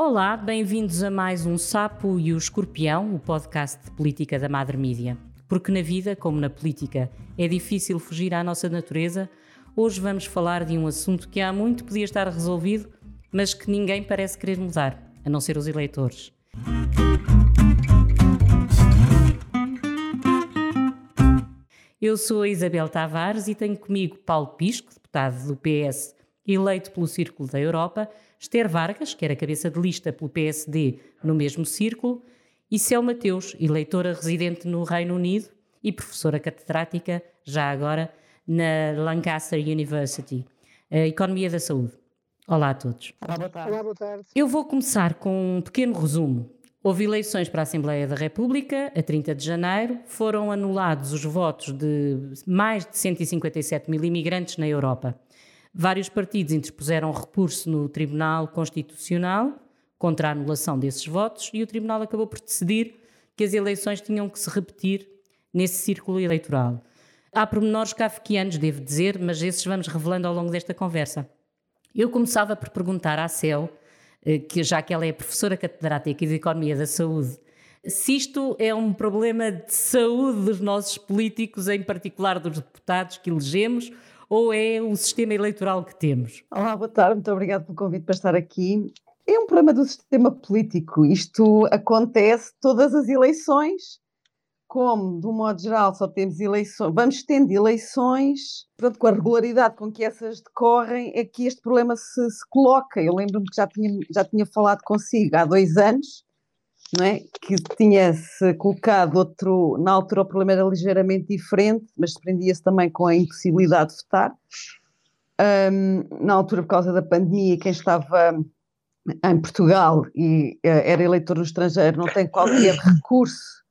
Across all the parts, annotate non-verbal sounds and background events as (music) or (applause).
Olá, bem-vindos a mais um Sapo e o Escorpião, o podcast de política da Madre Mídia. Porque na vida, como na política, é difícil fugir à nossa natureza, hoje vamos falar de um assunto que há muito podia estar resolvido, mas que ninguém parece querer mudar, a não ser os eleitores. Eu sou a Isabel Tavares e tenho comigo Paulo Pisco, deputado do PS, eleito pelo Círculo da Europa, Esther Vargas, que era cabeça de lista pelo PSD no mesmo círculo, e Céu Mateus, eleitora residente no Reino Unido e professora catedrática, já agora, na Lancaster University, a Economia da Saúde. Olá a todos. Olá, boa tarde. Olá, boa tarde. Eu vou começar com um pequeno resumo. Houve eleições para a Assembleia da República a 30 de janeiro, foram anulados os votos de mais de 157 mil imigrantes na Europa. Vários partidos interpuseram recurso no Tribunal Constitucional contra a anulação desses votos e o Tribunal acabou por decidir que as eleições tinham que se repetir nesse círculo eleitoral. Há pormenores kafkianos, devo dizer, mas esses vamos revelando ao longo desta conversa. Eu começava por perguntar à CEL, eh, que já que ela é professora catedrática de Economia da Saúde, se isto é um problema de saúde dos nossos políticos, em particular dos deputados que elegemos, ou é o sistema eleitoral que temos? Olá, boa tarde, muito obrigado pelo convite para estar aqui. É um problema do sistema político. Isto acontece todas as eleições, como, de um modo geral, só temos eleições, vamos tendo eleições, pronto, com a regularidade com que essas decorrem, é que este problema se, se coloca. Eu lembro-me que já tinha, já tinha falado consigo há dois anos, não é? que tinha-se colocado outro, na altura o problema era ligeiramente diferente, mas prendia-se também com a impossibilidade de votar. Um, na altura, por causa da pandemia, quem estava em Portugal e uh, era eleitor no estrangeiro não tem qualquer (coughs) recurso,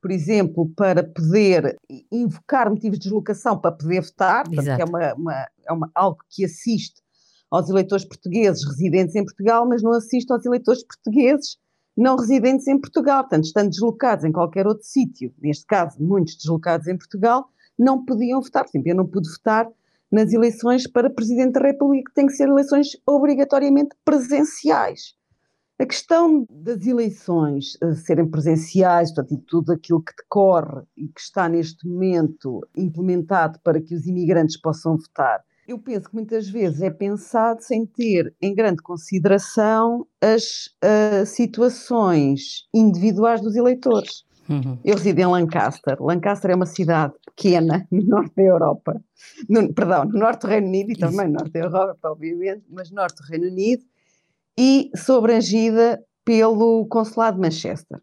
por exemplo, para poder invocar motivos de deslocação para poder votar, é, uma, uma, é uma, algo que assiste aos eleitores portugueses residentes em Portugal, mas não assiste aos eleitores portugueses não residentes em Portugal, portanto, estando deslocados em qualquer outro sítio, neste caso, muitos deslocados em Portugal, não podiam votar. Por exemplo, eu não pude votar nas eleições para Presidente da República, que têm que ser eleições obrigatoriamente presenciais. A questão das eleições uh, serem presenciais, portanto, e tudo aquilo que decorre e que está neste momento implementado para que os imigrantes possam votar, eu penso que muitas vezes é pensado sem ter em grande consideração as uh, situações individuais dos eleitores. Uhum. Eu resido em Lancaster. Lancaster é uma cidade pequena (laughs) no norte da Europa, no, perdão, no norte do Reino Unido e também no norte da Europa, obviamente, mas no norte do Reino Unido, e sou abrangida pelo Consulado de Manchester. O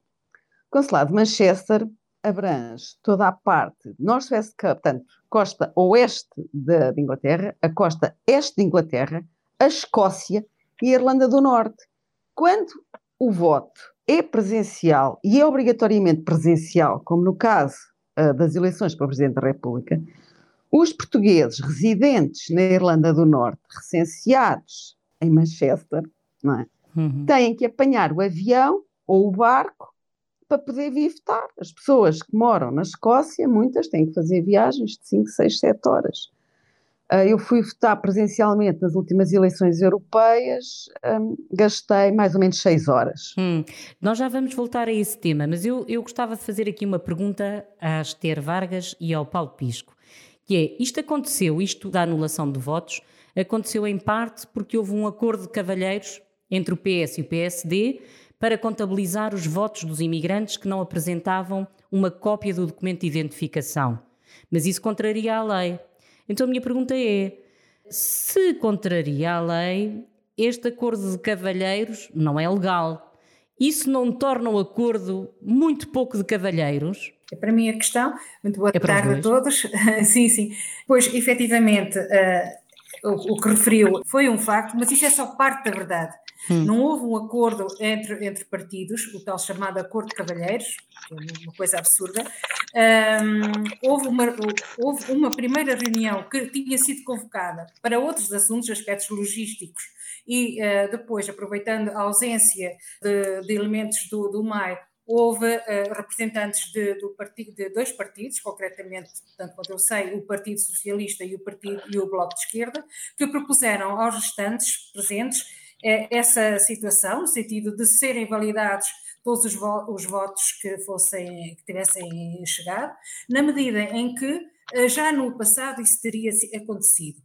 Consulado de Manchester abrange toda a parte norte-west, portanto, costa oeste de, de, Inglaterra, a costa este de Inglaterra, a Escócia e a Irlanda do Norte. Quando o voto é presencial e é obrigatoriamente presencial, como no caso uh, das eleições para o Presidente da República, os portugueses residentes na Irlanda do Norte, recenseados em Manchester, é? uhum. têm que apanhar o avião ou o barco para poder vir votar. As pessoas que moram na Escócia, muitas têm que fazer viagens de 5, 6, 7 horas. Uh, eu fui votar presencialmente nas últimas eleições europeias, um, gastei mais ou menos 6 horas. Hum, nós já vamos voltar a esse tema, mas eu, eu gostava de fazer aqui uma pergunta à Esther Vargas e ao Paulo Pisco, que é, isto aconteceu, isto da anulação de votos, aconteceu em parte porque houve um acordo de cavalheiros entre o PS e o PSD, para contabilizar os votos dos imigrantes que não apresentavam uma cópia do documento de identificação. Mas isso contraria a lei. Então a minha pergunta é: se contraria a lei, este acordo de cavalheiros não é legal. Isso não torna o acordo muito pouco de cavalheiros? É para mim a questão. Muito boa é tarde a todos. (laughs) sim, sim. Pois, efetivamente, uh, o, o que referiu foi um facto, mas isso é só parte da verdade. Hum. Não houve um acordo entre, entre partidos, o tal chamado Acordo de Cavalheiros, que é uma coisa absurda. Um, houve, uma, houve uma primeira reunião que tinha sido convocada para outros assuntos, aspectos logísticos, e uh, depois, aproveitando a ausência de, de elementos do, do MAI, houve uh, representantes de, do partido, de dois partidos, concretamente, tanto quanto eu sei, o Partido Socialista e o, partido, e o Bloco de Esquerda, que propuseram aos restantes presentes essa situação, no sentido de serem validados todos os, vo os votos que fossem que tivessem chegado, na medida em que eh, já no passado isso teria acontecido.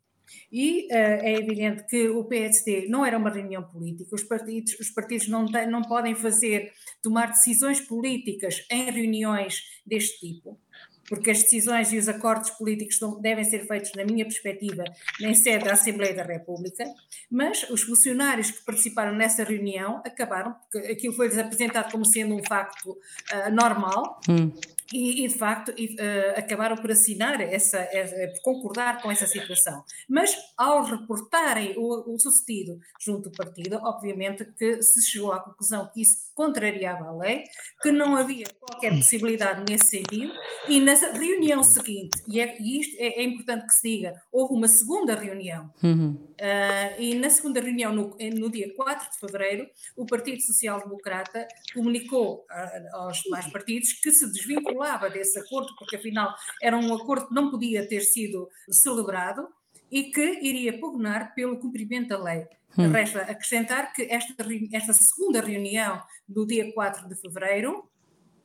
E uh, é evidente que o PSD não era uma reunião política, os partidos, os partidos não, não podem fazer, tomar decisões políticas em reuniões deste tipo porque as decisões e os acordos políticos devem ser feitos, na minha perspectiva, em sede da Assembleia da República, mas os funcionários que participaram nessa reunião acabaram, porque aquilo foi-lhes apresentado como sendo um facto uh, normal, hum. E, e, de facto e, uh, acabaram por assinar essa, essa, por concordar com essa situação. Mas ao reportarem o, o, sucedido junto do partido, obviamente que se chegou à conclusão que isso contrariava a lei, que não havia qualquer possibilidade nesse sentido, e na reunião seguinte, e, é, e isto é, é, importante que se diga, houve uma segunda reunião, uhum. uh, e na segunda reunião, no, no, dia 4 de fevereiro, o Partido Social Democrata comunicou uh, aos demais partidos que se desvinculava desse acordo, porque afinal era um acordo que não podia ter sido celebrado, e que iria pugnar pelo cumprimento da lei. Hum. Resta acrescentar que esta, esta segunda reunião do dia 4 de fevereiro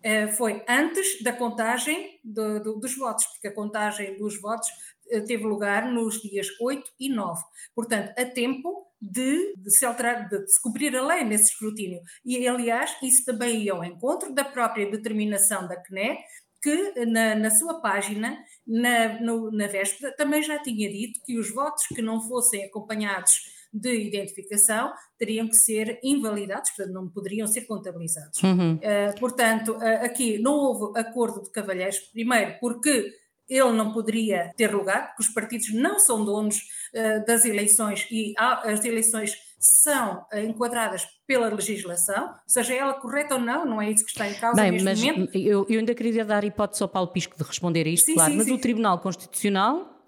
eh, foi antes da contagem do, do, dos votos, porque a contagem dos votos eh, teve lugar nos dias 8 e 9. Portanto, a tempo de, de, se alterar, de, se cumprir a lei nesse escrutínio. E, aliás, isso também ia ao encontro da própria determinação da CNE, que na, na sua página, na, no, na véspera, também já tinha dito que os votos que não fossem acompanhados de identificação teriam que ser invalidados, portanto, não poderiam ser contabilizados. Uhum. Uh, portanto, uh, aqui não houve acordo de cavalheiros, primeiro porque ele não poderia ter lugar, porque os partidos não são donos uh, das eleições e há, as eleições são enquadradas pela legislação, seja ela correta ou não, não é isso que está em causa Bem, neste mas momento. Eu, eu ainda queria dar hipótese ao Paulo Pisco de responder a isto, sim, claro, sim, mas sim. o Tribunal Constitucional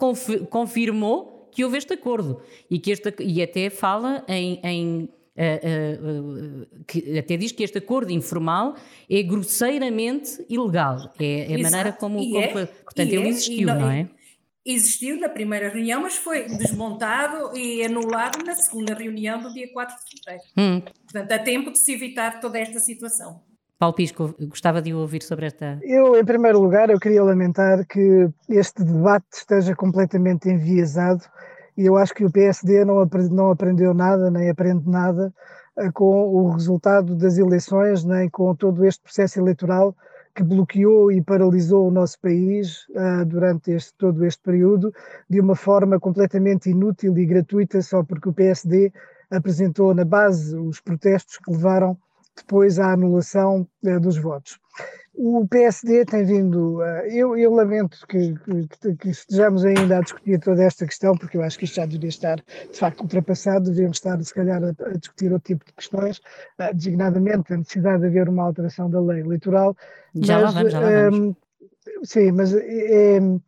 confirmou que houve este acordo e que este, e até fala em, em Uh, uh, que até diz que este acordo informal é grosseiramente ilegal. É, é a maneira como. como é, portanto, ele é, existiu, não, não, é? Existiu na primeira reunião, mas foi desmontado e anulado na segunda reunião do dia 4 de fevereiro. Hum. Portanto, há tempo de se evitar toda esta situação. Paulo Pisco, gostava de ouvir sobre esta. Eu, em primeiro lugar, eu queria lamentar que este debate esteja completamente enviesado e eu acho que o PSD não, não aprendeu nada, nem aprende nada eh, com o resultado das eleições, nem com todo este processo eleitoral que bloqueou e paralisou o nosso país uh, durante este, todo este período de uma forma completamente inútil e gratuita, só porque o PSD apresentou na base os protestos que levaram depois à anulação uh, dos votos. O PSD tem vindo. Eu, eu, lamento que, que, que, estejamos ainda a discutir toda esta questão, porque eu acho que isto já deveria estar, de facto, ultrapassado. Devíamos estar, se calhar, a, a discutir outro tipo de questões, uh, designadamente a necessidade de haver uma alteração da lei eleitoral. Já mas, lá vamos, já lá vamos. Um, sim, mas. Um,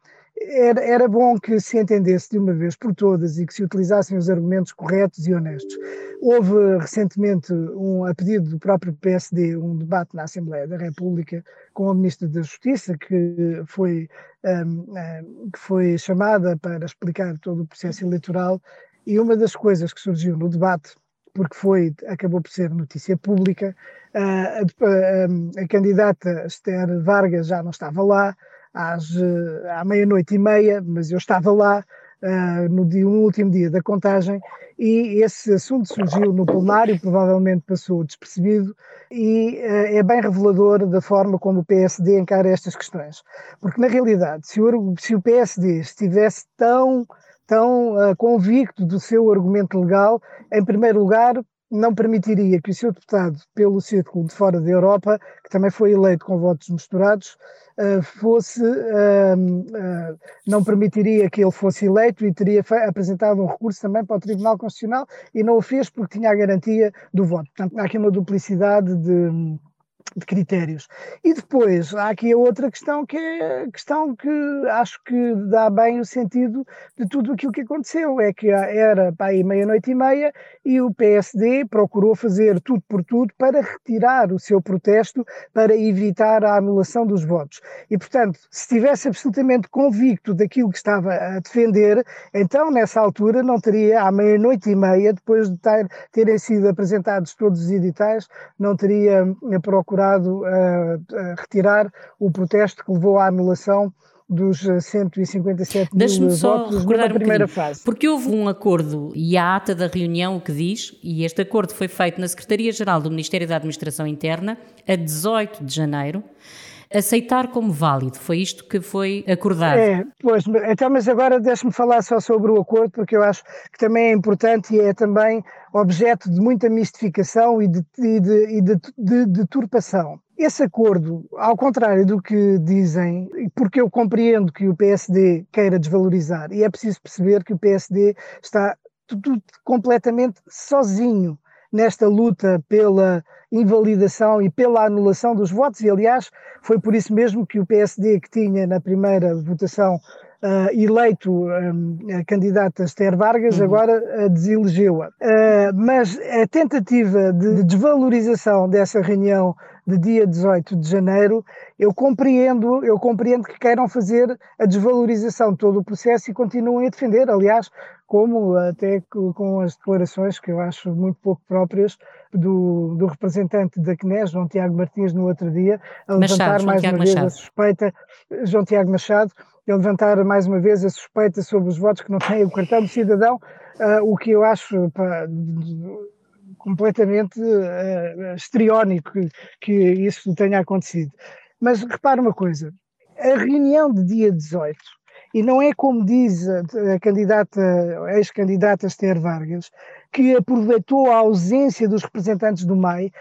era, era bom que se entendesse de uma vez por todas e que se utilizassem os argumentos corretos e honestos. Houve recentemente, um, a pedido do próprio PSD, um debate na Assembleia da República com a Ministra da Justiça, que foi, um, um, que foi chamada para explicar todo o processo eleitoral, e uma das coisas que surgiu no debate, porque foi, acabou por ser notícia pública, a, a, a candidata Esther Vargas já não estava lá, às, eh, à meia-noite e meia, mas eu estava lá uh, no, dia, no último dia da contagem e esse assunto surgiu no plenário, provavelmente passou despercebido e uh, é bem revelador da forma como o PSD encara estas questões. Porque, na realidade, se o, se o PSD estivesse tão, tão uh, convicto do seu argumento legal, em primeiro lugar, não permitiria que o seu deputado pelo círculo de fora da Europa, que também foi eleito com votos misturados, eh, fosse, ehm, eh, não permitiria que ele fosse eleito e teria apresentado um recurso também para o Tribunal Constitucional e não o fez porque tinha a garantia do voto. Portanto, há aqui uma duplicidade de, de critérios. E depois há aqui a outra questão que é a questão que acho que dá bem o sentido de tudo aquilo que aconteceu. É que era para aí meia-noite e meia e o PSD procurou fazer tudo por tudo para retirar o seu protesto para evitar a anulação dos votos. E, portanto, se estivesse absolutamente convicto daquilo que estava a defender, então nessa altura não teria, à meia-noite e meia, depois de ter, terem sido apresentados todos os editais, não teria procurado uh, retirar o protesto que levou à anulação dos 157 mil votos na primeira um fase. Porque houve um acordo e a ata da reunião o que diz, e este acordo foi feito na Secretaria-Geral do Ministério da Administração Interna a 18 de janeiro, aceitar como válido. Foi isto que foi acordado. É, pois, então, mas agora deixe-me falar só sobre o acordo, porque eu acho que também é importante e é também objeto de muita mistificação e de, e de, e de, de deturpação. Esse acordo, ao contrário do que dizem, porque eu compreendo que o PSD queira desvalorizar, e é preciso perceber que o PSD está tudo completamente sozinho nesta luta pela invalidação e pela anulação dos votos, e aliás foi por isso mesmo que o PSD, que tinha na primeira votação uh, eleito um, a candidata Esther Vargas, uhum. agora uh, deselegeu-a. Uh, mas a tentativa de desvalorização dessa reunião de dia 18 de janeiro, eu compreendo, eu compreendo que queiram fazer a desvalorização de todo o processo e continuem a defender, aliás, como até com as declarações que eu acho muito pouco próprias do, do representante da CNES, João Tiago Martins, no outro dia, a levantar mais Tiago uma Machado. vez a suspeita, João Tiago Machado, a levantar mais uma vez a suspeita sobre os votos que não têm o cartão do cidadão, uh, o que eu acho pá, completamente uh, estriónico que, que isso tenha acontecido. Mas repara uma coisa, a reunião de dia 18 e não é como diz a candidata, ex-candidata Esther Vargas, que aproveitou a ausência dos representantes do MEI.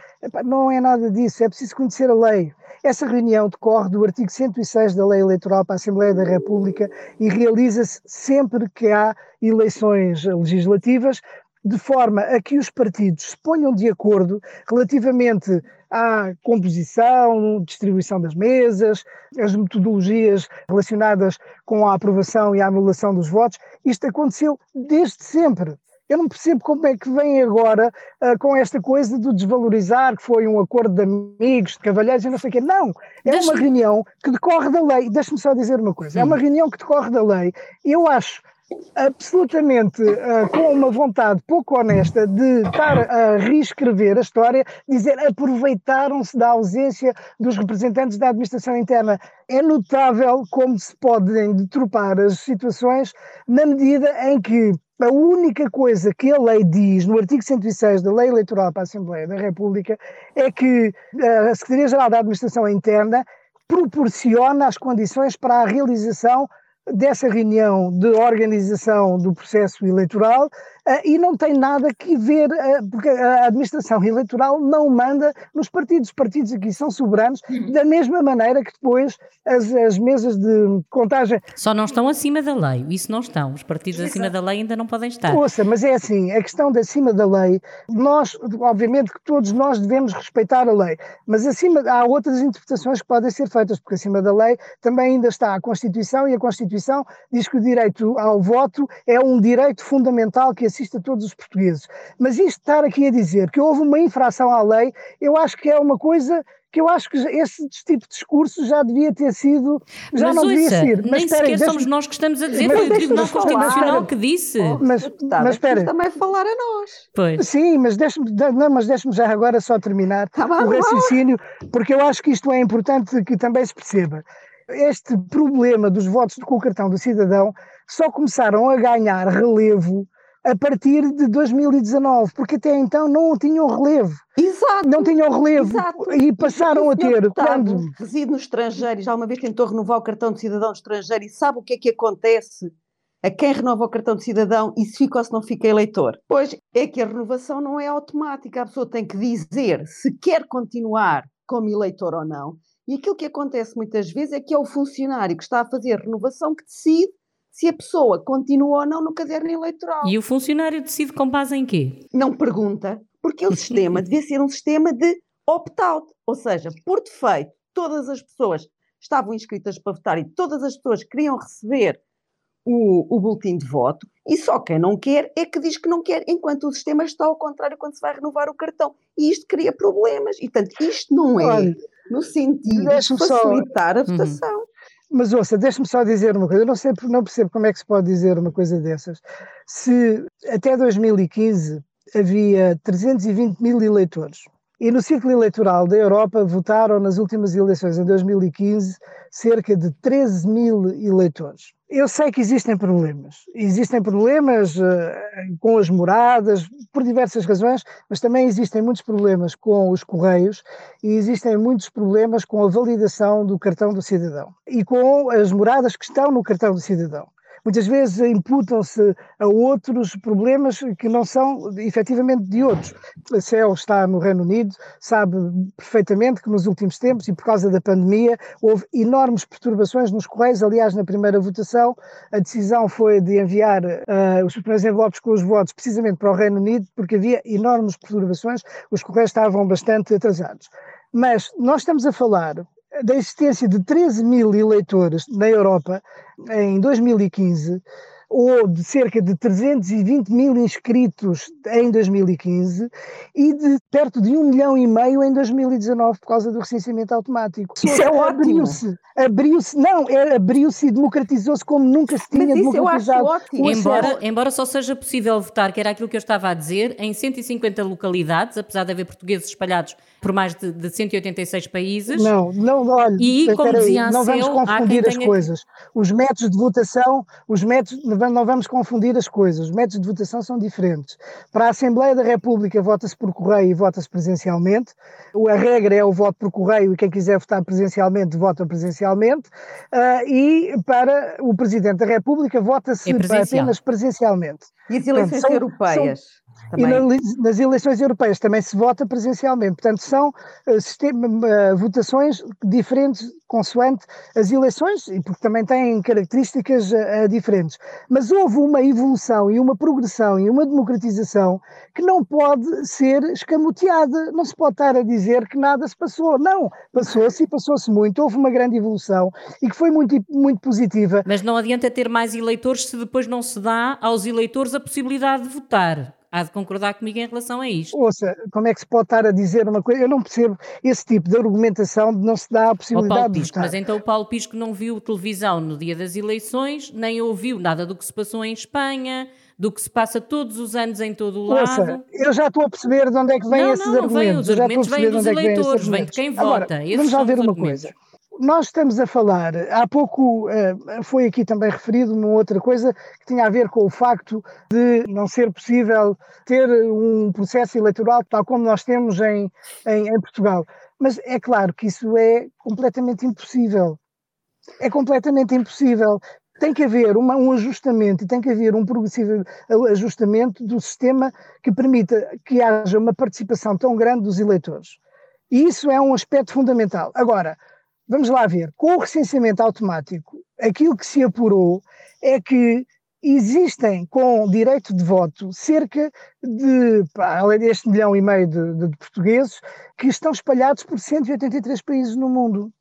Não é nada disso, é preciso conhecer a lei. Essa reunião decorre do artigo 106 da Lei Eleitoral para a Assembleia da República e realiza-se sempre que há eleições legislativas, de forma a que os partidos se ponham de acordo relativamente à composição, distribuição das mesas, as metodologias relacionadas com a aprovação e a anulação dos votos. Isto aconteceu desde sempre. Eu não percebo como é que vem agora uh, com esta coisa de desvalorizar que foi um acordo de amigos, de cavalheiros e não sei o quê. Não, é Deixa uma reunião que decorre da lei. Deixa-me só dizer uma coisa. É uma reunião que decorre da lei. Eu acho absolutamente uh, com uma vontade pouco honesta de estar a reescrever a história, dizer aproveitaram-se da ausência dos representantes da administração interna. É notável como se podem deturpar as situações na medida em que a única coisa que a lei diz no artigo 106 da Lei Eleitoral para a Assembleia da República é que a Secretaria-Geral da Administração Interna proporciona as condições para a realização dessa reunião de organização do processo eleitoral e não tem nada que ver, uh, porque a administração eleitoral não manda nos partidos. Os partidos aqui são soberanos, uhum. da mesma maneira que depois as, as mesas de contagem. Só não estão acima da lei, isso não estão. Os partidos Exato. acima da lei ainda não podem estar. Ouça, mas é assim, a questão de acima da lei, nós, obviamente que todos nós devemos respeitar a lei, mas acima há outras interpretações que podem ser feitas, porque acima da lei também ainda está a Constituição e a Constituição diz que o direito ao voto é um direito fundamental que assiste a todos os portugueses. Mas isto estar aqui a dizer que houve uma infração à lei, eu acho que é uma coisa que eu acho que esse tipo de discurso já devia ter sido, já mas, não devia ser. Mas nem sequer somos nós que estamos a dizer, foi o Tribunal Constitucional que disse. Oh, mas, mas espera. também falar a nós. Pois. Sim, mas deixe-me deixe já agora só terminar tá o raciocínio, porque eu acho que isto é importante que também se perceba. Este problema dos votos com o cartão do cidadão só começaram a ganhar relevo a partir de 2019, porque até então não tinham relevo. Exato. Não tinham relevo exato. e passaram a ter. Deputado quando reside no estrangeiro, já uma vez tentou renovar o cartão de cidadão estrangeiro e sabe o que é que acontece a quem renova o cartão de cidadão e se fica ou se não fica eleitor? Pois é que a renovação não é automática, a pessoa tem que dizer se quer continuar como eleitor ou não. E aquilo que acontece muitas vezes é que é o funcionário que está a fazer a renovação que decide se a pessoa continua ou não no caderno eleitoral. E o funcionário decide com base em quê? Não pergunta, porque o sistema (laughs) devia ser um sistema de opt-out, ou seja, por defeito, todas as pessoas estavam inscritas para votar e todas as pessoas queriam receber o, o boletim de voto, e só quem não quer é que diz que não quer, enquanto o sistema está ao contrário quando se vai renovar o cartão. E isto cria problemas. E, portanto, isto não é Olha, no sentido de facilitar só... a votação. Uhum. Mas ouça, deixe-me só dizer uma coisa, eu não, sei, não percebo como é que se pode dizer uma coisa dessas. Se até 2015 havia 320 mil eleitores e no ciclo eleitoral da Europa votaram nas últimas eleições, em 2015, cerca de 13 mil eleitores. Eu sei que existem problemas. Existem problemas uh, com as moradas, por diversas razões, mas também existem muitos problemas com os correios e existem muitos problemas com a validação do cartão do cidadão e com as moradas que estão no cartão do cidadão muitas vezes imputam-se a outros problemas que não são efetivamente de outros. A CEL está no Reino Unido, sabe perfeitamente que nos últimos tempos e por causa da pandemia houve enormes perturbações nos correios. Aliás, na primeira votação, a decisão foi de enviar uh, os primeiros envelopes com os votos precisamente para o Reino Unido, porque havia enormes perturbações, os correios estavam bastante atrasados. Mas nós estamos a falar da existência de 13 mil eleitores na Europa em 2015 ou de cerca de 320 mil inscritos em 2015 e de perto de um milhão e meio em 2019 por causa do recenseamento automático. Isso é ótimo. Abriu-se, abriu-se, não, é, abriu-se e democratizou-se como nunca se tinha Mas isso democratizado. Eu acho ótimo. Embora, embora só seja possível votar, que era aquilo que eu estava a dizer, em 150 localidades, apesar de haver portugueses espalhados por mais de, de 186 países. Não, não, olha, e, como dizia não vamos confundir as tenha... coisas. Os métodos de votação, os métodos, não vamos confundir as coisas. Os métodos de votação são diferentes. Para a Assembleia da República vota-se por correio e vota-se presencialmente. A regra é o voto por correio e quem quiser votar presencialmente vota presencialmente. Uh, e para o Presidente da República vota-se é apenas presencialmente. E as eleições Portanto, são, europeias? São, também. E na, nas eleições europeias também se vota presencialmente. Portanto, são uh, sistema, uh, votações diferentes consoante as eleições, e porque também têm características uh, diferentes. Mas houve uma evolução e uma progressão e uma democratização que não pode ser escamoteada. Não se pode estar a dizer que nada se passou. Não, passou-se e passou-se muito. Houve uma grande evolução e que foi muito, muito positiva. Mas não adianta ter mais eleitores se depois não se dá aos eleitores a possibilidade de votar há de concordar comigo em relação a isto. Ouça, como é que se pode estar a dizer uma coisa? Eu não percebo esse tipo de argumentação de não se dá a possibilidade de votar. Mas então o Paulo Pisco não viu televisão no dia das eleições, nem ouviu nada do que se passou em Espanha, do que se passa todos os anos em todo o lado. Ouça, eu já estou a perceber de onde é que vêm esses não, não argumentos. Não, os argumentos vêm dos eleitores, vêm de quem vota. Agora, vamos já ver uma coisa nós estamos a falar, há pouco uh, foi aqui também referido uma outra coisa que tinha a ver com o facto de não ser possível ter um processo eleitoral tal como nós temos em, em, em Portugal. Mas é claro que isso é completamente impossível. É completamente impossível. Tem que haver uma, um ajustamento e tem que haver um progressivo ajustamento do sistema que permita que haja uma participação tão grande dos eleitores. E isso é um aspecto fundamental. Agora, vamos lá ver, com o recenseamento automático, aquilo que se apurou é que existem com direito de voto cerca de, além deste milhão e meio de, de, de, portugueses, que estão espalhados por 183 países no mundo.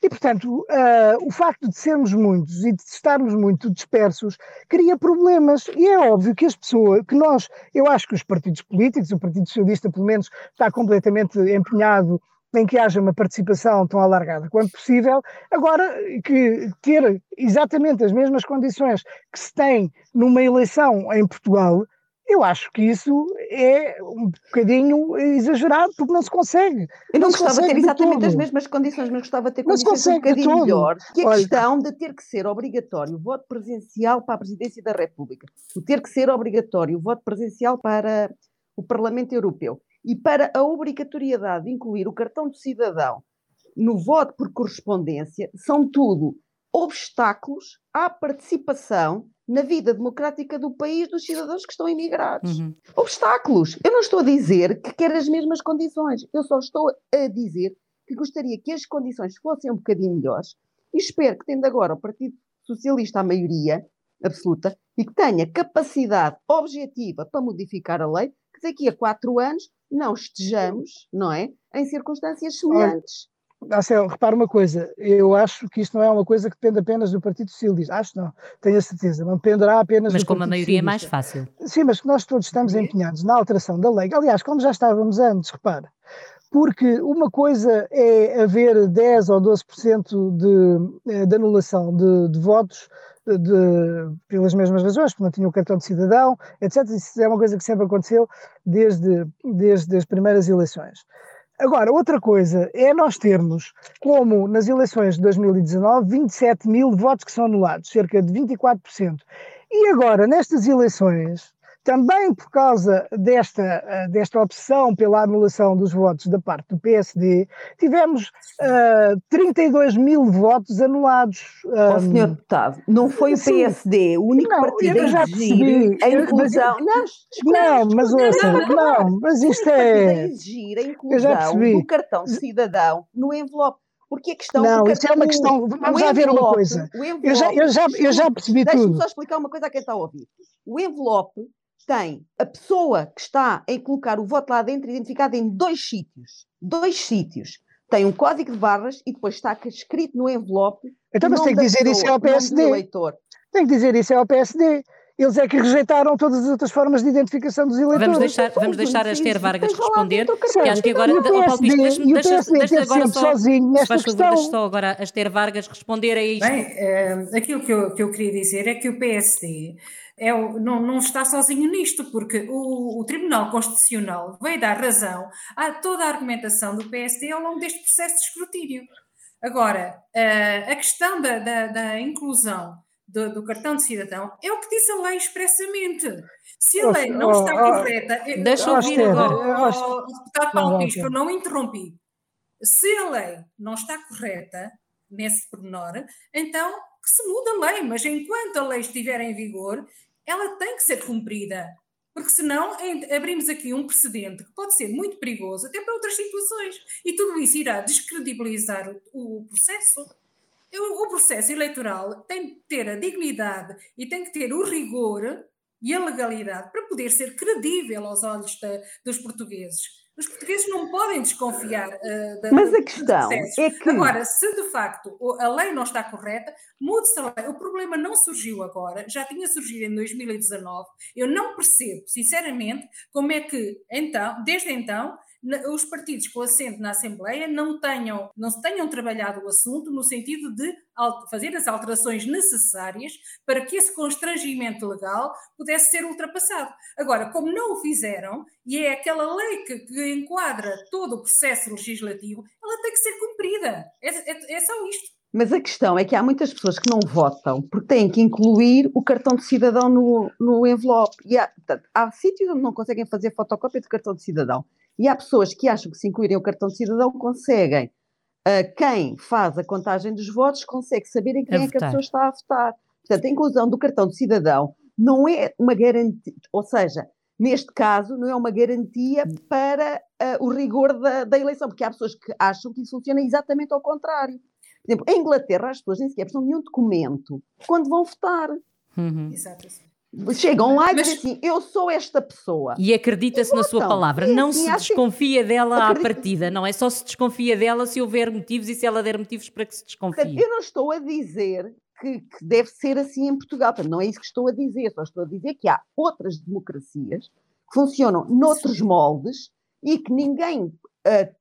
E, portanto, uh, o facto de sermos muitos e de estarmos muito dispersos cria problemas. E é óbvio que as pessoas, que nós, eu acho que os partidos políticos, o Partido Socialista, pelo menos, está completamente empenhado em que haja uma participação tão alargada quanto possível. Agora, que ter exatamente as mesmas condições que se tem numa eleição em Portugal, eu acho que isso é um bocadinho exagerado, porque não se consegue. Eu não, não gostava de ter exatamente as mesmas condições, mas gostava de ter condições um bocadinho melhores. Que a Olha, questão de ter que ser obrigatório o voto presencial para a Presidência da República, o ter que ser obrigatório o voto presencial para o Parlamento Europeu e para a obrigatoriedade de incluir o cartão de cidadão no voto por correspondência são tudo obstáculos à participação na vida democrática do país dos cidadãos que estão imigrados. Uhum. Obstáculos. Eu não estou a dizer que quero as mesmas condições. Eu só estou a dizer que gostaria que as condições fossem um bocadinho melhores e espero que, tendo agora o Partido Socialista a maioria absoluta e que tenha capacidade objetiva para modificar a lei, que daqui a quatro anos não estejamos, não é? Em circunstâncias semelhantes. Marcelo, repara uma coisa, eu acho que isto não é uma coisa que depende apenas do Partido Socialista, acho não, tenho a certeza, não dependerá apenas mas do como Partido a maioria Socialista. é mais fácil. Sim, mas que nós todos estamos empenhados na alteração da lei, aliás, como já estávamos antes, repara, porque uma coisa é haver 10 ou 12% de, eh, de anulação de, de votos de, pelas mesmas razões, porque não tinha o cartão de cidadão, etc. Isso é uma coisa que sempre aconteceu desde, desde as primeiras eleições. Agora, outra coisa é nós termos, como nas eleições de 2019, 27 mil votos que são anulados, cerca de 24%. E agora, nestas eleições, também por causa desta, eh, desta opção pela anulação dos votos da parte do PSD, tivemos uh, 32 mil votos anulados. Um, oh, senhor deputado, não foi o PSD o único não, partido a exigir a inclusão. Mas, não, não, mas ouça, não, mas isto é. A exigir a inclusão do cartão cidadão no envelope. Porque a questão. Não, isso é uma questão. Vamos lá ver uma coisa. eu, já, eu, já, eu já percebi tudo. Deixa-me só explicar uma coisa a quem está a ouvir. O envelope tem a pessoa que está a colocar o voto lá dentro identificada em dois sítios. Dois sítios. Tem um código de barras e depois está escrito no envelope. Então, mas tem que dizer pessoa, isso ao PSD. Tem que dizer isso ao PSD. Eles é que rejeitaram todas as outras formas de identificação dos eleitores. Vamos deixar, vamos deixar a Esther Vargas responder, porque acho que agora, o Paulo Pisco, deixa-me agora só, sozinho nesta questão. Favor, deixa só agora a Esther Vargas responder a isto. Bem, uh, aquilo que eu, que eu queria dizer é que o PSD é, não, não, está sozinho nisto, porque o, o, Tribunal Constitucional veio dar razão a toda a argumentação do PSD ao longo deste processo de escrutínio. Agora, uh, a questão da, da, da inclusão do, do, cartão de cidadão é o que diz a lei expressamente. Se a lei não está correta. Deixa eu ouvir agora. O deputado Paulo Pisco, eu não interrompi. Se a lei não está correta nesse pormenor, então que se muda a lei, mas enquanto a lei estiver em vigor, ela tem que ser cumprida. Porque senão abrimos aqui um precedente que pode ser muito perigoso até para outras situações. E tudo isso irá descredibilizar o, o processo. O processo eleitoral tem que ter a dignidade e tem que ter o rigor e a legalidade para poder ser credível aos olhos de, dos portugueses. Os portugueses não podem desconfiar uh, da, Mas a questão é que. Agora, se de facto a lei não está correta, mude-se a lei. O problema não surgiu agora, já tinha surgido em 2019. Eu não percebo, sinceramente, como é que, então, desde então, os partidos com assento na Assembleia não tenham, não tenham trabalhado o assunto no sentido de fazer as alterações necessárias para que esse constrangimento legal pudesse ser ultrapassado. Agora, como não o fizeram, e é aquela lei que, que enquadra todo o processo legislativo, ela tem que ser cumprida. É, é, é só isto. Mas a questão é que há muitas pessoas que não votam porque têm que incluir o cartão de cidadão no, no envelope. E há, portanto, há sítios onde não conseguem fazer fotocópia do cartão de cidadão. E há pessoas que acham que se incluírem o cartão de cidadão conseguem. Uh, quem faz a contagem dos votos consegue saber em quem a é que a pessoa está a votar. Portanto, a inclusão do cartão de cidadão não é uma garantia, ou seja, neste caso, não é uma garantia para uh, o rigor da, da, eleição, porque há pessoas que acham que isso funciona exatamente ao contrário. Por exemplo, em Inglaterra, as pessoas nem sequer precisam de nenhum documento quando vão votar. Uhum. Exato. Chegam lá e dizem assim: Eu sou esta pessoa. E acredita-se na sua palavra. É não assim, se desconfia dela à partida, não é? Só se desconfia dela se houver motivos e se ela der motivos para que se desconfie. Eu não estou a dizer que, que, deve ser assim em Portugal. Não é isso que estou a dizer. Só estou a dizer que há outras democracias que funcionam noutros moldes e que ninguém uh,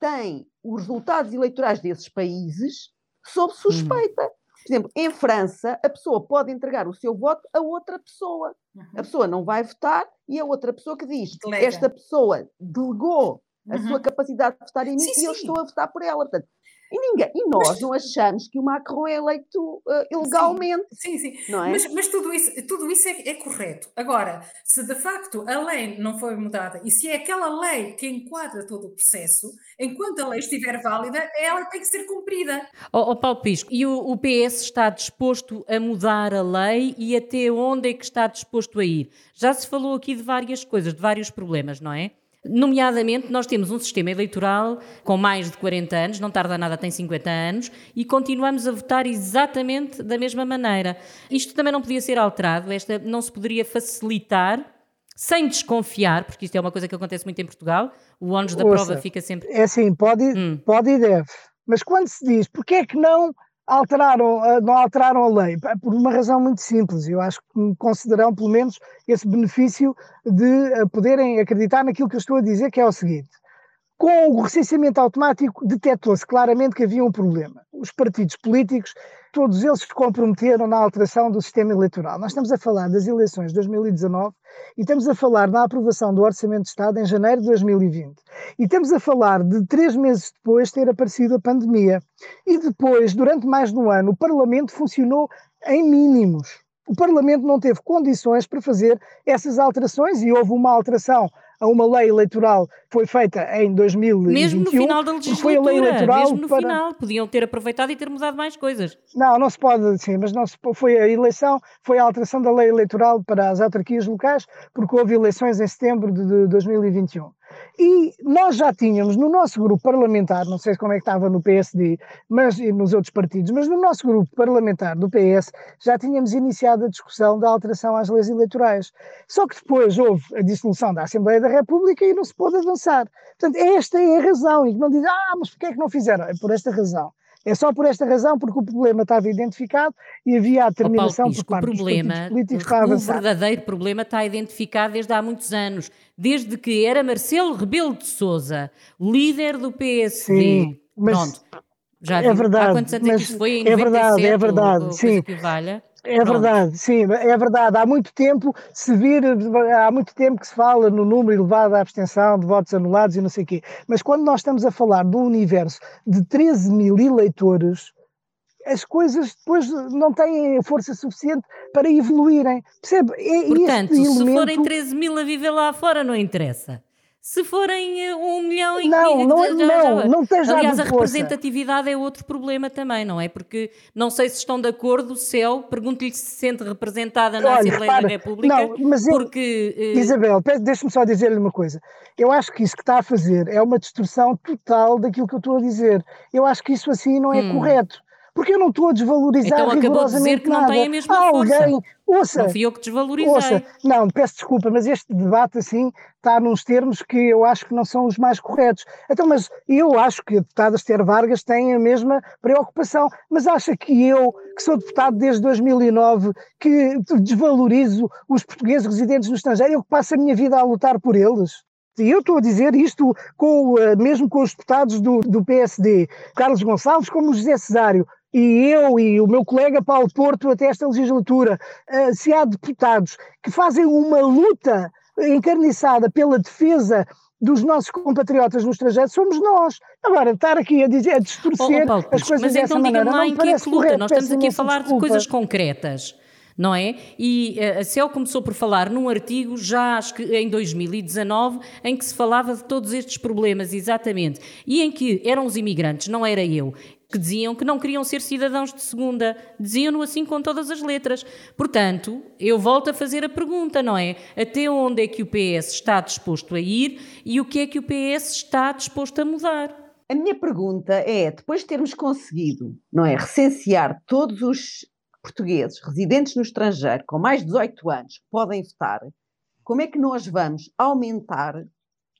tem os resultados eleitorais desses países sob suspeita. Hum. Por exemplo, em França, a pessoa pode entregar o seu voto a outra pessoa. Uhum. A pessoa não vai votar e a outra pessoa que diz: Delega. esta pessoa delegou a uhum. sua capacidade de votar em mim sim, e sim. eu estou a votar por ela. Portanto, e, ninguém, e nós mas, não achamos que o Macron é eleito uh, ilegalmente. Sim, sim. sim. Não é? Mas, mas, tudo isso, tudo isso é, é, correto. Agora, se de facto a lei não foi mudada e se é aquela lei que enquadra todo o processo, enquanto a lei estiver válida, ela tem que ser cumprida. Oh, oh Paulo Pisco, e o, o PS está disposto a mudar a lei e até onde é que está disposto a ir? Já se falou aqui de várias coisas, de vários problemas, não é? Nomeadamente, nós temos um sistema eleitoral com mais de 40 anos, não tarda nada, tem 50 anos, e continuamos a votar exatamente da mesma maneira. Isto também não podia ser alterado, esta não se poderia facilitar sem desconfiar, porque isto é uma coisa que acontece muito em Portugal, o ónus da Ouça, prova fica sempre. É assim, pode, hum. pode e deve. Mas quando se diz porque é que não alteraram, ah, não alteraram a lei? Por uma razão muito simples. Eu acho que consideram, pelo menos, esse benefício de ah, poderem acreditar naquilo que eu estou a dizer, que é o seguinte. Com o recenseamento automático, detectou-se claramente que havia um problema. Os partidos políticos todos eles se comprometeram na alteração do sistema eleitoral. Nós estamos a falar das eleições de 2019 e estamos a falar na aprovação do Orçamento de Estado em janeiro de 2020. E estamos a falar de três meses depois ter aparecido a pandemia. E depois, durante mais de um ano, o Parlamento funcionou em mínimos. O Parlamento não teve condições para fazer essas alterações e houve uma alteração a uma lei eleitoral que foi feita em 2021. Mesmo no final da legislatura, foi a lei eleitoral mesmo no para... final, podiam ter aproveitado e ter mudado mais coisas. Não, não se pode, sim, mas não se, foi a eleição, foi a alteração da lei eleitoral para as autarquias locais, porque houve eleições em setembro de 2021. E nós já tínhamos no nosso grupo parlamentar, não sei como é que estava no PSD, mas e nos outros partidos, mas no nosso grupo parlamentar do PS já tínhamos iniciado a discussão da alteração às leis eleitorais. Só que depois houve a dissolução da Assembleia da República e não se pôde avançar. Portanto, esta é a razão. E não dizem, ah, mas porquê é que não fizeram? É por esta razão. É só por esta razão, porque o problema estava identificado e havia a determinação por parte problema, dos políticos para avançar. O verdadeiro problema está identificado desde há muitos anos, desde que era Marcelo Rebelo de Sousa, líder do PSD. Sim, mas Pronto. Já é verdade, há quantos anos é que isso foi? Em é verdade, é verdade, sim. Que valha? É Pronto. verdade, sim, é verdade. Há muito tempo se vir, há muito tempo que se fala no número elevado à abstenção, de votos anulados e não sei o quê. Mas quando nós estamos a falar de um universo de 13 mil eleitores, as coisas depois não têm força suficiente para evoluírem. Percebe? É Portanto, se elemento... forem 13 mil a viver lá fora, não interessa. Se forem eh, um milhão e não, não, já, não, já, não tens Aliás, a representatividade é outro problema também, não é? Porque não sei se estão de acordo, o CEL, pergunto-lhe se se sente representada na Olha, Assembleia para, da República. Não, mas eu, porque. Uh... Isabel, deixa-me só dizer-lhe uma coisa. Eu acho que isso que está a fazer é uma distorção total daquilo que eu estou a dizer. Eu acho que isso assim não é hum. correto porque eu não estou a desvalorizar então, acabou de dizer que não tem a mesma Há força. Alguém, ouça, não fui eu que desvalorizei. Ouça, não, peço desculpa, mas este debate assim está nos termos que eu acho que não são os mais corretos. Então, mas eu acho que a deputada Esther Vargas tem a mesma preocupação, mas acha que eu, que sou deputado desde 2009, que desvalorizo os portugueses residentes no estrangeiro, eu que passo a minha vida a lutar por eles? E eu estou a dizer isto com, eh, mesmo com os deputados do, do PSD, Carlos Gonçalves, como o José Cesário, e eu e o meu colega Paulo Porto até esta legislatura, uh, se há deputados que fazem uma luta encarniçada pela defesa dos nossos compatriotas no estrangeiro somos nós. Agora, estar aqui a dizer, a distorcer oh, oh, Paulo, as coisas mas então maneira, lá em que é que luta. Nós estamos aqui a falar desculpa. de coisas concretas não é? E eh, a CEL começou por falar num artigo já acho que em 2019 em que se falava de todos estes problemas exatamente e em que eram os imigrantes, não era eu, que diziam que não queriam ser cidadãos de segunda. Diziam-no assim com todas as letras. Portanto, eu volto a fazer a pergunta, não é? Até onde é que o PS está disposto a ir e o que é que o PS está disposto a mudar? A minha pergunta é: depois de termos conseguido, não é, recensear todos os portugueses residentes no estrangeiro com mais de 18 anos que podem votar, como é que nós vamos aumentar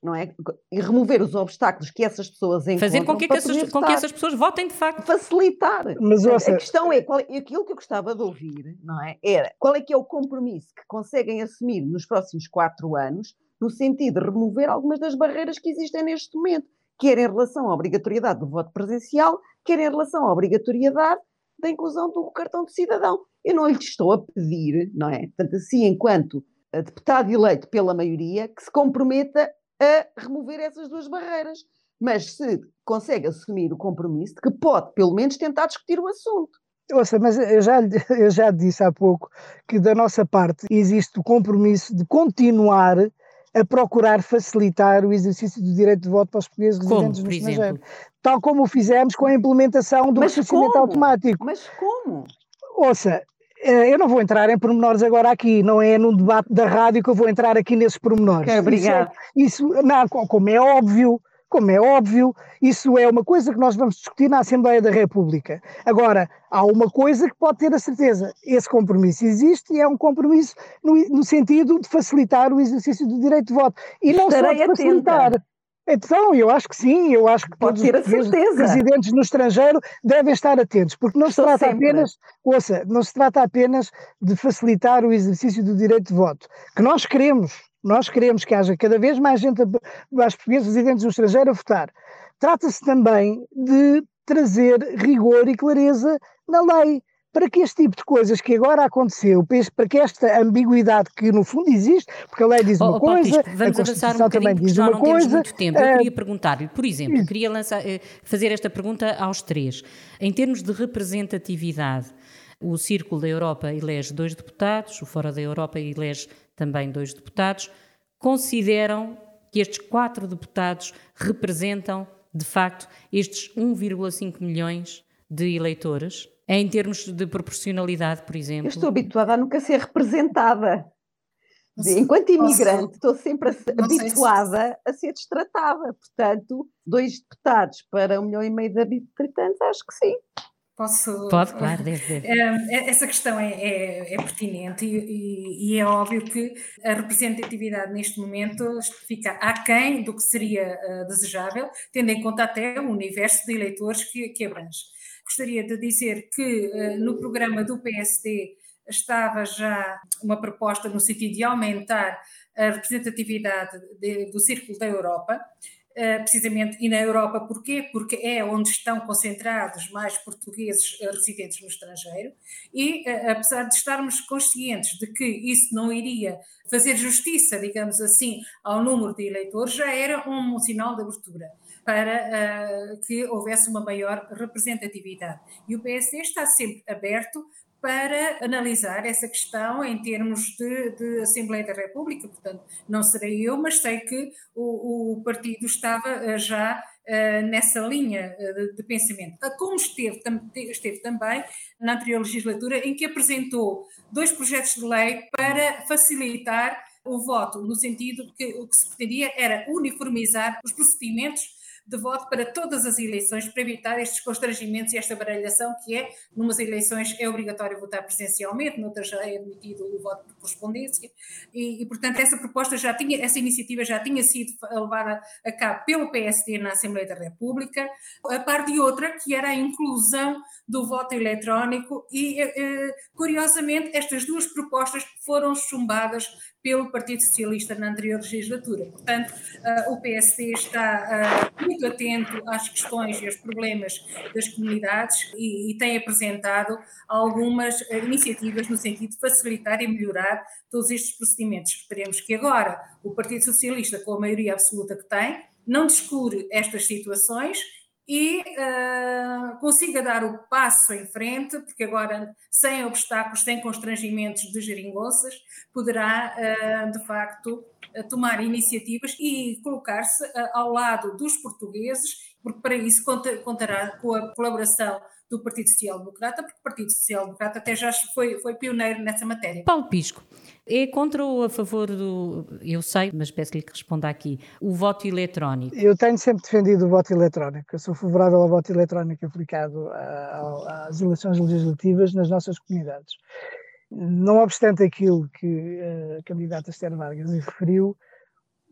não é? E remover os obstáculos que essas pessoas encontram. Fazer com que, que essas, com que essas pessoas votem de facto. Facilitar. Mas, ouça... A questão é, qual, aquilo que eu gostava de ouvir, não é? Era qual é que é o compromisso que conseguem assumir nos próximos quatro anos, no sentido de remover algumas das barreiras que existem neste momento, quer em relação à obrigatoriedade do voto presencial, quer em relação à obrigatoriedade da inclusão do cartão de cidadão. Eu não lhe estou a pedir, não é? Portanto, assim, enquanto deputado eleito pela maioria, que se comprometa a remover essas duas barreiras. Mas se consegue assumir o compromisso de que pode, pelo menos, tentar discutir o assunto. Ouça, mas eu já, (laughs) eu já disse há pouco que da nossa parte existe o compromisso de continuar a procurar facilitar o exercício do direito de voto para os portugueses residentes no estrangeiro. Tal como o fizemos com a implementação do procedimento automático. Mas como? Ouça, eu não vou entrar em pormenores agora aqui, não é num debate da rádio que eu vou entrar aqui nesses pormenores. Obrigado. Isso, é, isso, não, como é óbvio, como é óbvio, isso é uma coisa que nós vamos discutir na Assembleia da República. Agora, há uma coisa que pode ter a certeza: esse compromisso existe e é um compromisso no, no sentido de facilitar o exercício do direito de voto. E não Estarei só de facilitar. Atenta. Então, eu acho que sim, eu acho que Pode todos os residentes no estrangeiro devem estar atentos, porque não Estou se trata sempre. apenas, ouça, não se trata apenas de facilitar o exercício do direito de voto, que nós queremos, nós queremos que haja cada vez mais gente, mais portugueses residentes no estrangeiro a votar. Trata-se também de trazer rigor e clareza na lei para que este tipo de coisas que agora aconteceu, para que esta ambiguidade que no fundo existe, porque a lei diz uma oh, coisa, vamos a Constituição um também diz uma coisa. muito tempo. Eu queria perguntar-lhe, por exemplo, queria lançar, eh, fazer esta pergunta aos três. Em termos de representatividade, o Círculo da Europa elege dois deputados, o Fora da Europa elege também dois deputados. Consideram que estes quatro deputados representam, de facto, estes 1,5 milhões de eleitores? Em termos de proporcionalidade, por exemplo? Eu estou habituada a nunca ser representada. Enquanto imigrante, estou sempre a, habituada a ser destratada. Portanto, dois deputados para um milhão e meio de habitantes, acho que sim. Posso. Pode, claro, deve, deve. (laughs) É, essa questão é, é, é pertinente e, e, e, é óbvio que a representatividade neste momento fica aquém do que seria uh, desejável, tendo em conta até o universo de eleitores que, que abrange. Gostaria de dizer que eh, no programa do PSD estava já uma proposta no sentido de aumentar a representatividade de, do Círculo da Europa, Uh, precisamente, e na Europa, porquê? Porque é onde estão concentrados mais portugueses uh, residentes no estrangeiro, e apesar de estarmos conscientes de que isso não iria fazer justiça, digamos assim, ao número de eleitores, já era um sinal de abertura para uh, que houvesse uma maior representatividade. E o PSD está sempre aberto para analisar essa questão em termos de, de, Assembleia da República, portanto, não serei eu, mas sei que o, o partido estava uh, já uh, nessa linha de, de, pensamento. Como esteve, tam, esteve também na anterior legislatura, em que apresentou dois projetos de lei para facilitar o voto, no sentido que o que se pretendia era uniformizar os procedimentos de voto para todas as eleições, para evitar estes constrangimentos e esta baralhação que é, numas eleições é obrigatório votar presencialmente, noutras é admitido o voto correspondência, e, e, portanto essa proposta já tinha, essa iniciativa já tinha sido levada a cabo pelo PSD na Assembleia da República, a par de outra que era a inclusão do voto eletrónico e, eh, eh, curiosamente, estas duas propostas foram chumbadas pelo Partido Socialista na anterior legislatura. Portanto, uh, o PSD está muito atento às questões e aos problemas das comunidades e, e tem apresentado algumas iniciativas no sentido de facilitar e melhorar todos estes procedimentos. Esperemos que agora o Partido Socialista, com a maioria absoluta que tem, não descure estas situações e uh, consiga dar o passo em frente, porque agora, sem obstáculos, sem constrangimentos de geringonças, poderá, uh, de facto, uh, tomar iniciativas e colocar-se ao lado dos portugueses, porque para isso conta, contará com a colaboração do Partido Social Democrata, porque o Partido Social Democrata até já foi, foi pioneiro nessa matéria. Paulo Pisco, é contra ou a favor do. Eu sei, mas peço-lhe que responda aqui. O voto eletrónico. Eu tenho sempre defendido o voto eletrónico. Eu sou favorável ao voto eletrónico aplicado às eleições legislativas nas nossas comunidades. Não obstante aquilo que a candidata Esther Vargas referiu,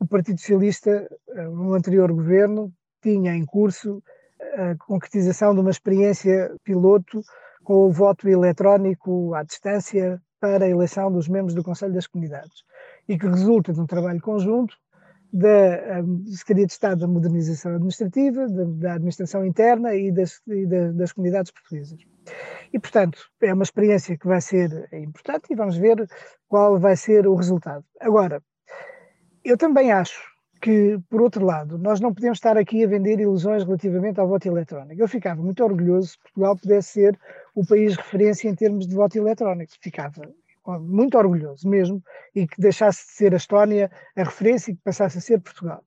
o Partido Socialista, eh, no anterior governo, tinha em curso a concretização de uma experiência piloto com o voto eletrónico à distância para a eleição dos membros do Conselho das Comunidades e que resulta de um trabalho conjunto da Secretaria de Estado da Modernização Administrativa, da, da Administração Interna e das, e da, das comunidades portuguesas. E, portanto, é uma experiência que vai ser importante e vamos ver qual vai ser o resultado. Agora, eu também acho que, por outro lado, nós não podemos estar aqui a vender ilusões relativamente ao voto eletrónico. Eu ficava muito orgulhoso se Portugal pudesse ser o país referência em termos de voto eletrónico. Ficava muito orgulhoso mesmo e que deixasse de ser a Estónia a referência e que passasse a ser Portugal.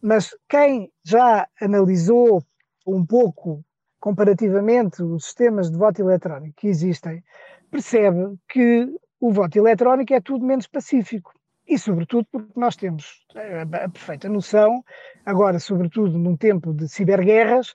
Mas quem já analisou um pouco comparativamente os sistemas de voto eletrónico que existem, percebe que o voto eletrónico é tudo menos pacífico e, sobretudo, porque nós temos a perfeita noção, agora, sobretudo num tempo de ciberguerras,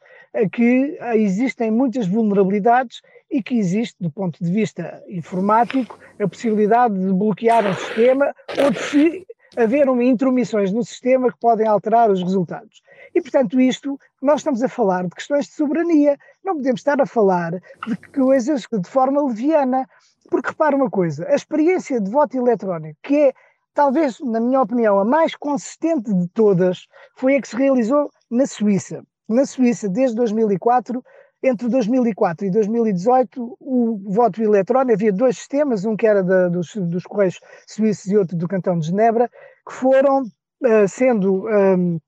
que existem muitas vulnerabilidades e que existe, do ponto de vista informático, a possibilidade de bloquear um sistema ou de haver uma intromissões no sistema que podem alterar os resultados. E, portanto, isto, nós estamos a falar de questões de soberania. Não podemos estar a falar de coisas de forma leviana. Porque repara uma coisa, a experiência de voto eletrónico, que é talvez, na minha opinião, a mais consistente de todas, foi a que se realizou na Suíça. Na Suíça, desde 2004, entre 2004 e 2018, o voto eletrónico, havia dois sistemas, um que era da, dos, dos Correios Suíços e outro do Cantão de Genebra, que foram uh, sendo um,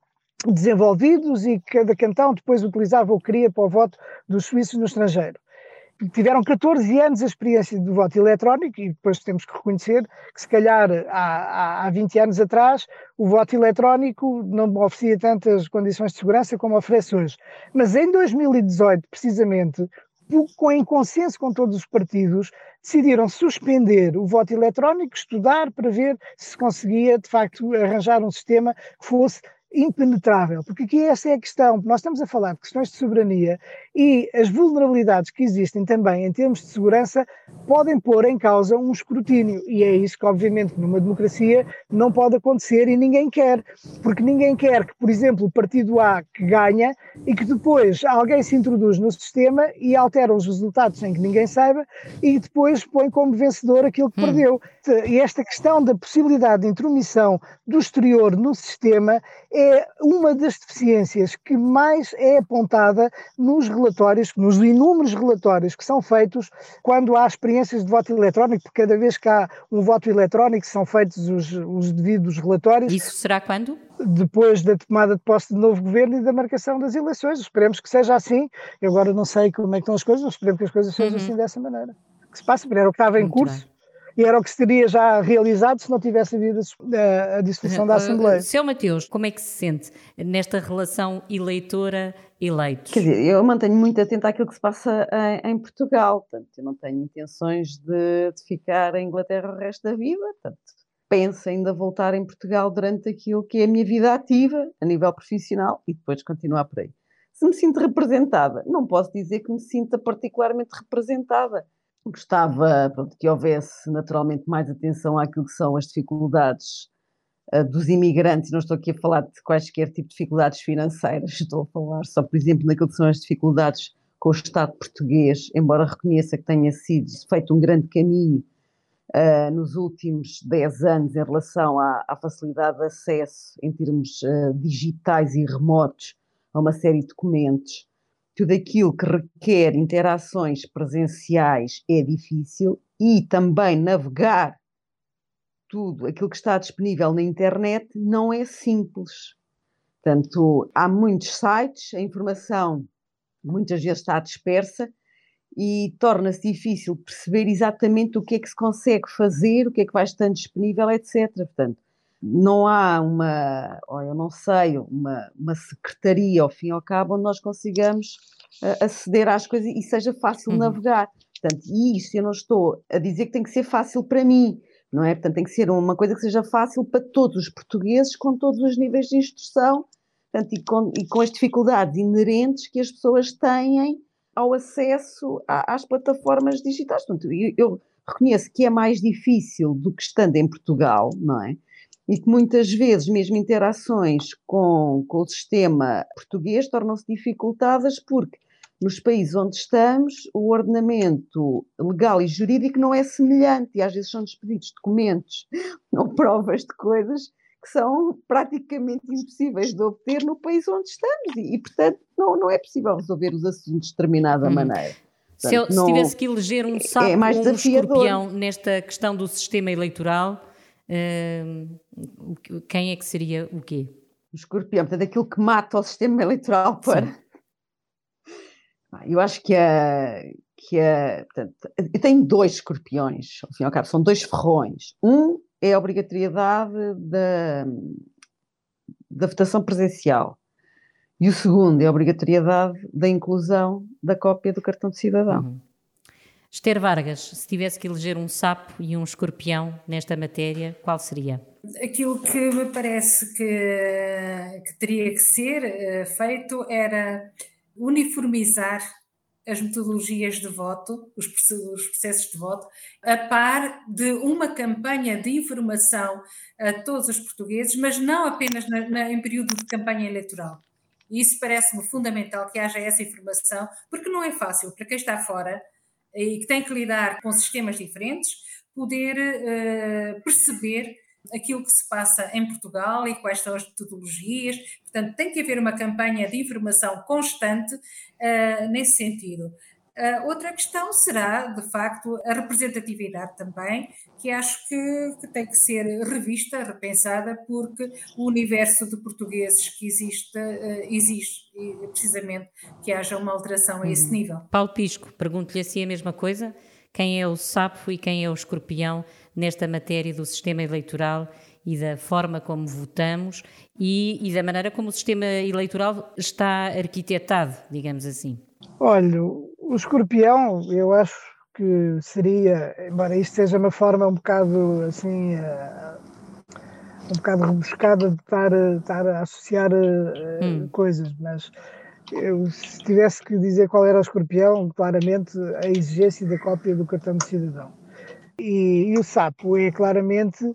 desenvolvidos e cada cantão depois utilizava ou queria para o voto dos suíços no estrangeiro tiveram 14 anos a experiência do voto eletrónico e depois temos que reconhecer que se calhar há, há 20 anos atrás o voto eletrónico não oferecia tantas condições de segurança como oferece hoje. Mas em 2018, precisamente, em consenso com todos os partidos, decidiram suspender o voto eletrónico, estudar para ver se conseguia, de facto, arranjar um sistema que fosse impenetrável, porque aqui essa é a questão. Nós estamos a falar de questões de soberania e as vulnerabilidades que existem também em termos de segurança podem pôr em causa um escrutínio. E é isso que, obviamente, numa democracia não pode acontecer e ninguém quer. Porque ninguém quer que, por exemplo, o partido A que ganha e que depois alguém se introduz no sistema e altera os resultados sem que ninguém saiba e depois põe como vencedor aquilo que hum. perdeu. E esta questão da possibilidade de intromissão do exterior no sistema é uma das deficiências que mais é apontada nos relatórios, nos inúmeros relatórios que são feitos quando há experiências de voto eletrónico, porque cada vez que há um voto eletrónico são feitos os, os devidos relatórios. Isso será quando? Depois da tomada de posse do novo governo e da marcação das eleições. Esperemos que seja assim. Eu agora não sei como é que estão as coisas, mas esperemos que as coisas sejam uhum. assim dessa maneira. Que se passe, era o que estava em Muito curso. Bem e era o que se teria já realizado se não tivesse havido a, a dissolução da Assembleia. Seu Mateus, como é que se sente nesta relação eleitora-eleitos? Quer dizer, eu mantenho muito atento àquilo que se passa em, em Portugal, portanto, eu não tenho intenções de, de, ficar em Inglaterra o resto da vida, portanto, penso ainda voltar em Portugal durante aquilo que é a minha vida ativa, a nível profissional, e depois continuar por aí. Se me sinto representada, não posso dizer que me sinta particularmente representada gostava pronto, que houvesse naturalmente mais atenção àquilo que são as dificuldades uh, dos imigrantes. Não estou aqui a falar de quaisquer tipo de dificuldades financeiras, (laughs) estou a falar só, por exemplo, naquilo que são as dificuldades com o Estado português, embora reconheça que tenha sido feito um grande caminho uh, nos últimos 10 anos em relação à, à facilidade de acesso em termos uh, digitais e remotos a uma série de documentos tudo aquilo que requer interações presenciais é difícil e também navegar tudo aquilo que está disponível na internet não é simples. Portanto, há muitos sites, a informação muitas vezes está dispersa e torna-se difícil perceber exatamente o que é que se consegue fazer, o que é que vai estando disponível, etc. Portanto, não há uma, ou eu não sei, uma, uma secretaria ao fim e ao cabo onde nós consigamos uh, aceder às coisas e seja fácil uhum. navegar. Portanto, e isto eu não estou a dizer que tem que ser fácil para mim, não é? Portanto, tem que ser uma coisa que seja fácil para todos os portugueses com todos os níveis de instrução portanto, e, com, e com as dificuldades inerentes que as pessoas têm ao acesso a, às plataformas digitais. Portanto, eu, eu reconheço que é mais difícil do que estando em Portugal, não é? E que muitas vezes mesmo interações com, com o sistema português tornam-se dificultadas porque nos países onde estamos o ordenamento legal e jurídico não é semelhante e às vezes são despedidos documentos (laughs) ou provas de coisas que são praticamente impossíveis de obter no país onde estamos e, e portanto não, não é possível resolver os assuntos de determinada hum. maneira. Portanto, se, eu, se tivesse que eleger um sapo é ou um escorpião nesta questão do sistema eleitoral, quem é que seria o quê? O escorpião, portanto, aquilo que mata o sistema eleitoral para. Sim. Eu acho que é. Que é portanto, eu tenho dois escorpiões, ao fim e ao cabo, são dois ferrões. Um é a obrigatoriedade da, da votação presencial. E o segundo é a obrigatoriedade da inclusão da cópia do cartão de cidadão. Uhum. Esther Vargas, se tivesse que eleger um sapo e um escorpião nesta matéria, qual seria? Aquilo que me parece que, que teria que ser uh, feito era uniformizar as metodologias de voto, os processos de voto, a par de uma campanha de informação a todos os portugueses, mas não apenas na, na, em período de campanha eleitoral. Isso parece-me fundamental que haja essa informação, porque não é fácil para quem está fora e que tem que lidar com sistemas diferentes, poder uh, perceber aquilo que se passa em Portugal e quais são as metodologias. Portanto, tem que haver uma campanha de informação constante uh, nesse sentido. Uh, outra questão será, de facto, a representatividade também, que acho que, que, tem que ser revista, repensada, porque o universo de portugueses que existe, uh, exige precisamente que haja uma alteração a esse uhum. nível. Paulo Pisco, pergunto-lhe assim a mesma coisa quem é o sapo e quem é o escorpião nesta matéria do sistema eleitoral e da forma como votamos e, e, da maneira como o sistema eleitoral está arquitetado, digamos assim. Olha, o escorpião, eu acho que seria, embora isto seja uma forma um bocado assim, uh, um bocado rebuscada de estar, estar a associar uh, hum. coisas, mas eu, se tivesse que dizer qual era o escorpião, claramente a exigência da cópia do cartão de cidadão. E, e o sapo é claramente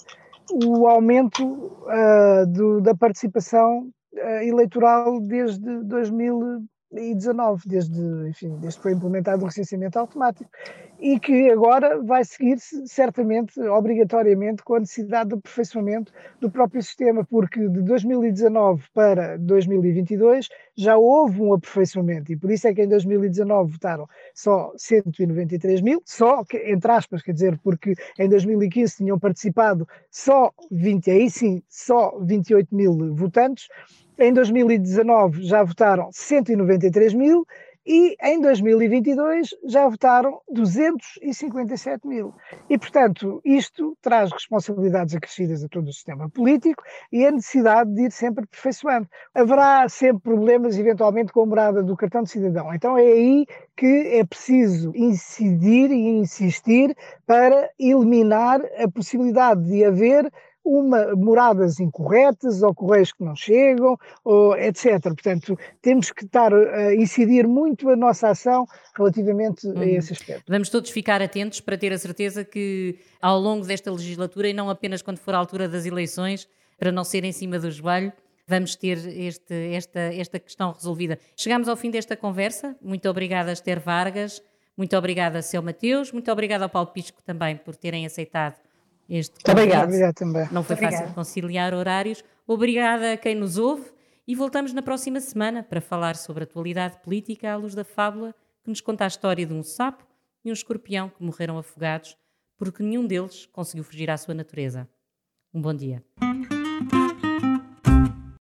o aumento uh, do, da participação uh, eleitoral desde 2000 2019, desde, enfim, desde que foi implementado o recenseamento automático, e que agora vai seguir-se certamente, obrigatoriamente, com a necessidade de aperfeiçoamento do próprio sistema, porque de 2019 para 2022 já houve um aperfeiçoamento, e por isso é que em 2019 votaram só 193 mil, só, entre aspas, quer dizer, porque em 2015 tinham participado só 20, aí sim, só 28 mil votantes, em 2019 já votaram 193 mil e em 2022 já votaram 257 mil. E, portanto, isto traz responsabilidades acrescidas a todo o sistema político e a necessidade de ir sempre aperfeiçoando. Haverá sempre problemas, eventualmente, com a morada do cartão de cidadão. Então é aí que é preciso incidir e insistir para eliminar a possibilidade de haver uma, moradas incorretas ou correios que não chegam, ou, etc. Portanto, temos que estar a incidir muito a nossa ação relativamente uhum. a esse aspecto. Vamos todos ficar atentos para ter a certeza que ao longo desta legislatura, e não apenas quando for a altura das eleições, para não ser em cima do joelho, vamos ter este, esta, esta questão resolvida. Chegamos ao fim desta conversa. Muito obrigada, Esther Vargas. Muito obrigada, Seu Mateus. Muito obrigada ao Paulo Pisco também por terem aceitado este Obrigado. Obrigado também. Não foi Obrigada. fácil conciliar horários. Obrigada a quem nos ouve e voltamos na próxima semana para falar sobre a atualidade política à luz da fábula que nos conta a história de um sapo e um escorpião que morreram afogados porque nenhum deles conseguiu fugir à sua natureza. Um bom dia.